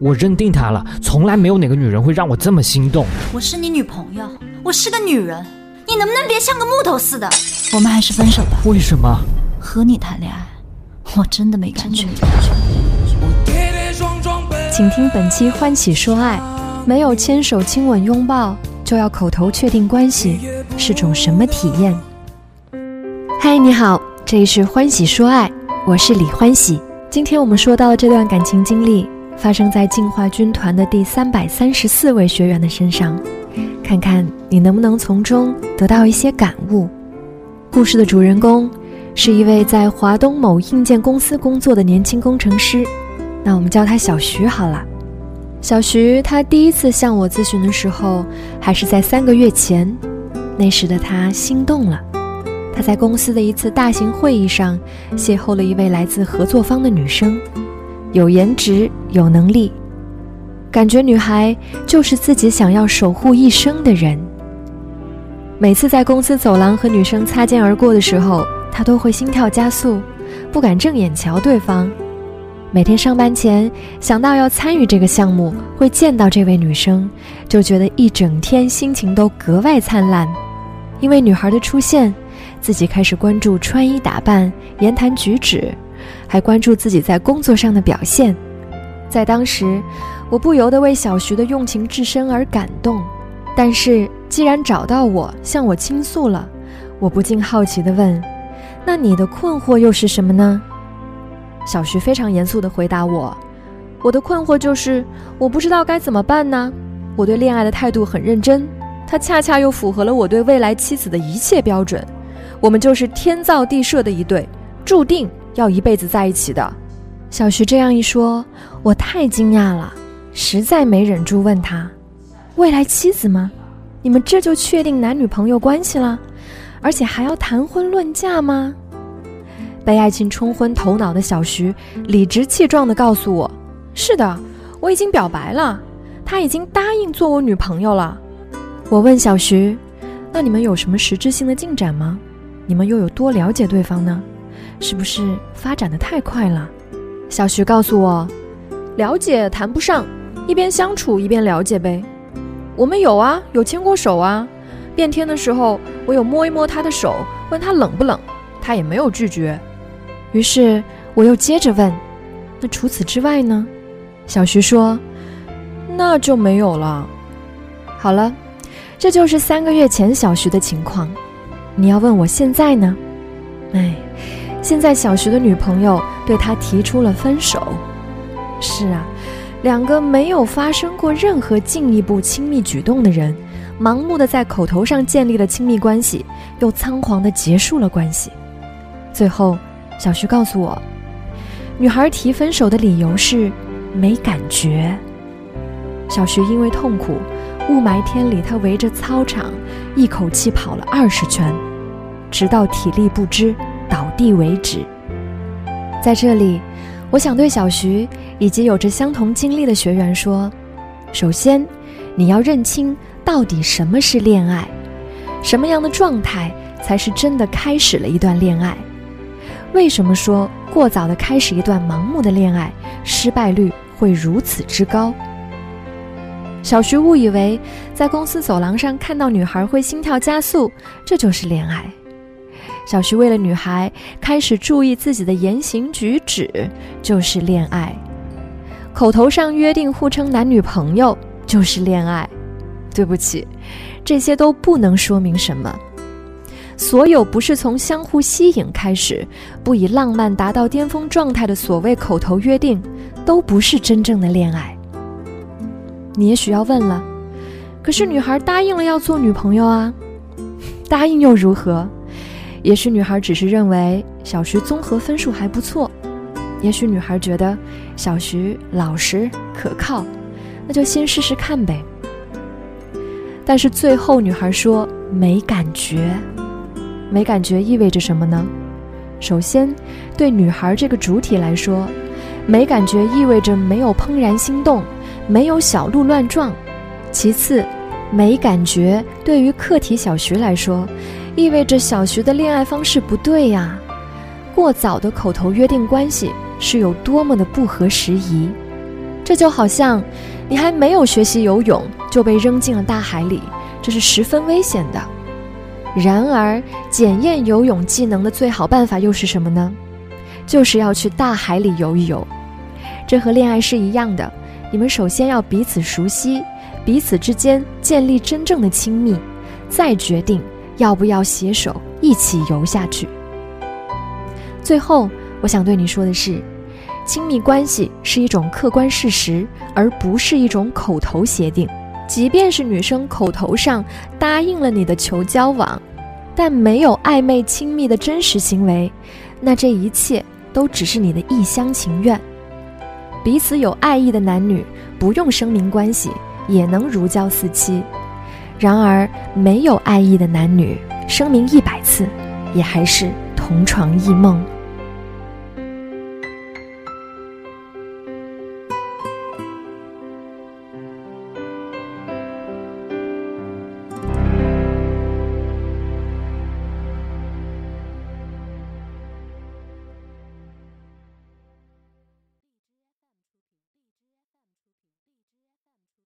我认定他了，从来没有哪个女人会让我这么心动。我是你女朋友，我是个女人，你能不能别像个木头似的？我们还是分手吧。为什么？和你谈恋爱，我真的没感觉。请听本期《欢喜说爱》，没有牵手、亲吻、拥抱，就要口头确定关系，是种什么体验？嗨，你好，这里是《欢喜说爱》，我是李欢喜。今天我们说到的这段感情经历，发生在进化军团的第三百三十四位学员的身上，看看你能不能从中得到一些感悟。故事的主人公是一位在华东某硬件公司工作的年轻工程师，那我们叫他小徐好了。小徐他第一次向我咨询的时候，还是在三个月前，那时的他心动了。他在公司的一次大型会议上邂逅了一位来自合作方的女生，有颜值，有能力，感觉女孩就是自己想要守护一生的人。每次在公司走廊和女生擦肩而过的时候，他都会心跳加速，不敢正眼瞧对方。每天上班前想到要参与这个项目，会见到这位女生，就觉得一整天心情都格外灿烂，因为女孩的出现。自己开始关注穿衣打扮、言谈举止，还关注自己在工作上的表现。在当时，我不由得为小徐的用情至深而感动。但是，既然找到我向我倾诉了，我不禁好奇地问：“那你的困惑又是什么呢？”小徐非常严肃地回答我：“我的困惑就是我不知道该怎么办呢。我对恋爱的态度很认真，它恰恰又符合了我对未来妻子的一切标准。”我们就是天造地设的一对，注定要一辈子在一起的。小徐这样一说，我太惊讶了，实在没忍住问他：“未来妻子吗？你们这就确定男女朋友关系了，而且还要谈婚论嫁吗？”被爱情冲昏头脑的小徐理直气壮地告诉我：“是的，我已经表白了，他已经答应做我女朋友了。”我问小徐：“那你们有什么实质性的进展吗？”你们又有多了解对方呢？是不是发展的太快了？小徐告诉我，了解谈不上，一边相处一边了解呗。我们有啊，有牵过手啊。变天的时候，我有摸一摸他的手，问他冷不冷，他也没有拒绝。于是我又接着问，那除此之外呢？小徐说，那就没有了。好了，这就是三个月前小徐的情况。你要问我现在呢？哎，现在小徐的女朋友对他提出了分手。是啊，两个没有发生过任何进一步亲密举动的人，盲目的在口头上建立了亲密关系，又仓皇的结束了关系。最后，小徐告诉我，女孩提分手的理由是没感觉。小徐因为痛苦。雾霾天里，他围着操场一口气跑了二十圈，直到体力不支倒地为止。在这里，我想对小徐以及有着相同经历的学员说：首先，你要认清到底什么是恋爱，什么样的状态才是真的开始了一段恋爱？为什么说过早的开始一段盲目的恋爱，失败率会如此之高？小徐误以为在公司走廊上看到女孩会心跳加速，这就是恋爱。小徐为了女孩开始注意自己的言行举止，就是恋爱。口头上约定互称男女朋友，就是恋爱。对不起，这些都不能说明什么。所有不是从相互吸引开始，不以浪漫达到巅峰状态的所谓口头约定，都不是真正的恋爱。你也许要问了，可是女孩答应了要做女朋友啊，答应又如何？也许女孩只是认为小徐综合分数还不错，也许女孩觉得小徐老实可靠，那就先试试看呗。但是最后女孩说没感觉，没感觉意味着什么呢？首先，对女孩这个主体来说，没感觉意味着没有怦然心动。没有小鹿乱撞。其次，没感觉对于课题小徐来说，意味着小徐的恋爱方式不对呀。过早的口头约定关系是有多么的不合时宜。这就好像你还没有学习游泳就被扔进了大海里，这是十分危险的。然而，检验游泳技能的最好办法又是什么呢？就是要去大海里游一游。这和恋爱是一样的，你们首先要彼此熟悉，彼此之间建立真正的亲密，再决定要不要携手一起游下去。最后，我想对你说的是，亲密关系是一种客观事实，而不是一种口头协定。即便是女生口头上答应了你的求交往，但没有暧昧亲密的真实行为，那这一切都只是你的一厢情愿。彼此有爱意的男女不用声明关系也能如胶似漆，然而没有爱意的男女声明一百次，也还是同床异梦。